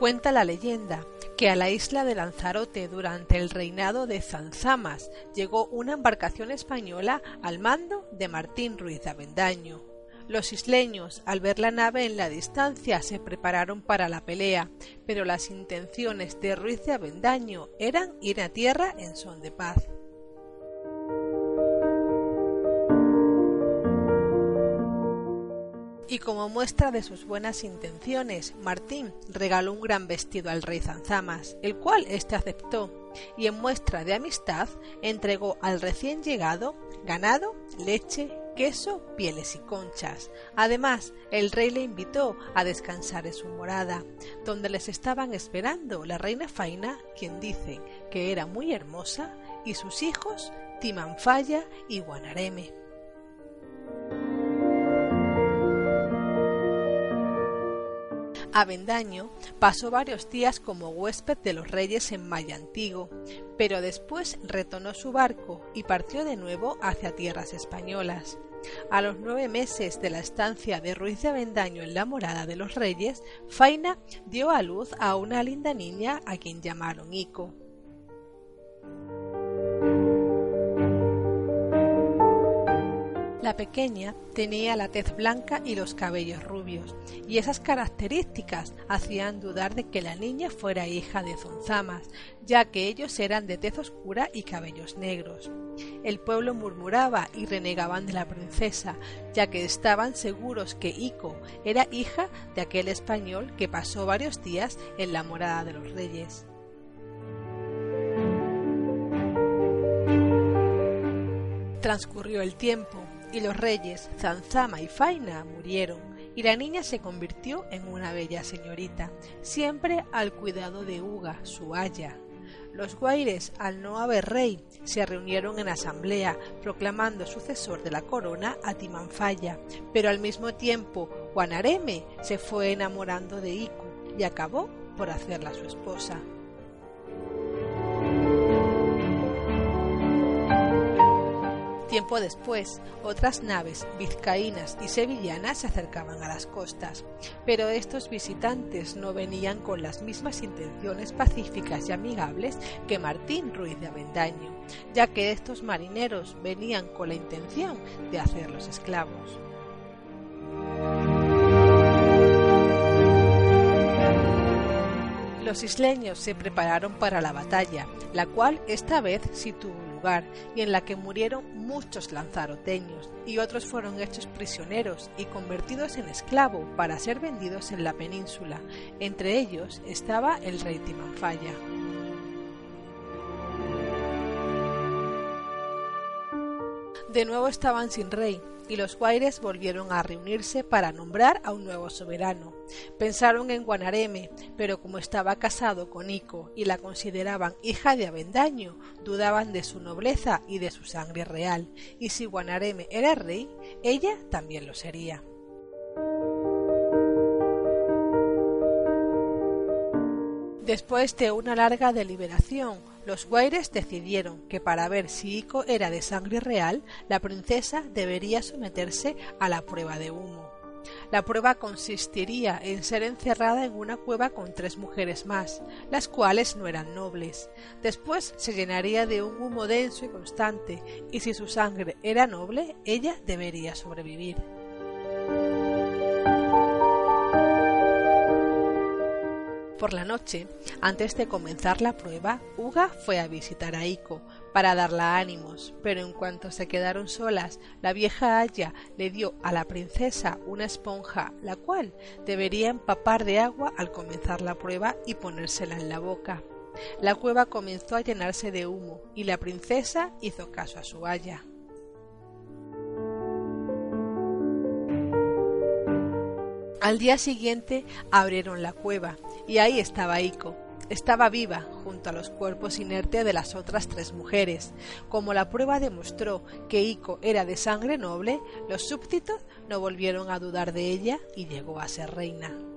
Cuenta la leyenda que a la isla de Lanzarote durante el reinado de Zanzamas llegó una embarcación española al mando de Martín Ruiz de Avendaño. Los isleños, al ver la nave en la distancia, se prepararon para la pelea, pero las intenciones de Ruiz de Avendaño eran ir a tierra en son de paz. Y como muestra de sus buenas intenciones, Martín regaló un gran vestido al rey Zanzamas, el cual éste aceptó, y en muestra de amistad entregó al recién llegado ganado, leche, queso, pieles y conchas. Además, el rey le invitó a descansar en su morada, donde les estaban esperando la reina Faina, quien dice que era muy hermosa, y sus hijos Timanfaya y Guanareme. Avendaño pasó varios días como huésped de los reyes en Mayantigo, pero después retornó su barco y partió de nuevo hacia tierras españolas. A los nueve meses de la estancia de Ruiz de Avendaño en la morada de los reyes, Faina dio a luz a una linda niña a quien llamaron Ico. La pequeña tenía la tez blanca y los cabellos rubios, y esas características hacían dudar de que la niña fuera hija de Zonzamas, ya que ellos eran de tez oscura y cabellos negros. El pueblo murmuraba y renegaban de la princesa, ya que estaban seguros que Ico era hija de aquel español que pasó varios días en la morada de los reyes. Transcurrió el tiempo y los reyes Zanzama y Faina murieron, y la niña se convirtió en una bella señorita, siempre al cuidado de Uga, su aya. Los guaires, al no haber rey, se reunieron en asamblea, proclamando sucesor de la corona a Timanfaya, pero al mismo tiempo Guanareme se fue enamorando de Iku y acabó por hacerla su esposa. Tiempo después, otras naves vizcaínas y sevillanas se acercaban a las costas, pero estos visitantes no venían con las mismas intenciones pacíficas y amigables que Martín Ruiz de Avendaño, ya que estos marineros venían con la intención de hacerlos esclavos. Los isleños se prepararon para la batalla, la cual esta vez sí tuvo y en la que murieron muchos lanzaroteños y otros fueron hechos prisioneros y convertidos en esclavo para ser vendidos en la península. Entre ellos estaba el rey Timanfaya. De nuevo estaban sin rey, y los guaires volvieron a reunirse para nombrar a un nuevo soberano. Pensaron en Guanareme, pero como estaba casado con Ico y la consideraban hija de Avendaño, dudaban de su nobleza y de su sangre real, y si Guanareme era rey, ella también lo sería. Después de una larga deliberación, los Guaires decidieron que para ver si Ico era de sangre real, la princesa debería someterse a la prueba de humo. La prueba consistiría en ser encerrada en una cueva con tres mujeres más, las cuales no eran nobles. Después se llenaría de un humo denso y constante, y si su sangre era noble, ella debería sobrevivir. Por la noche, antes de comenzar la prueba, Uga fue a visitar a Iko para darla ánimos, pero en cuanto se quedaron solas, la vieja Aya le dio a la princesa una esponja, la cual debería empapar de agua al comenzar la prueba y ponérsela en la boca. la cueva comenzó a llenarse de humo y la princesa hizo caso a su haya. Al día siguiente abrieron la cueva y ahí estaba Ico. Estaba viva junto a los cuerpos inertes de las otras tres mujeres. Como la prueba demostró que Ico era de sangre noble, los súbditos no volvieron a dudar de ella y llegó a ser reina.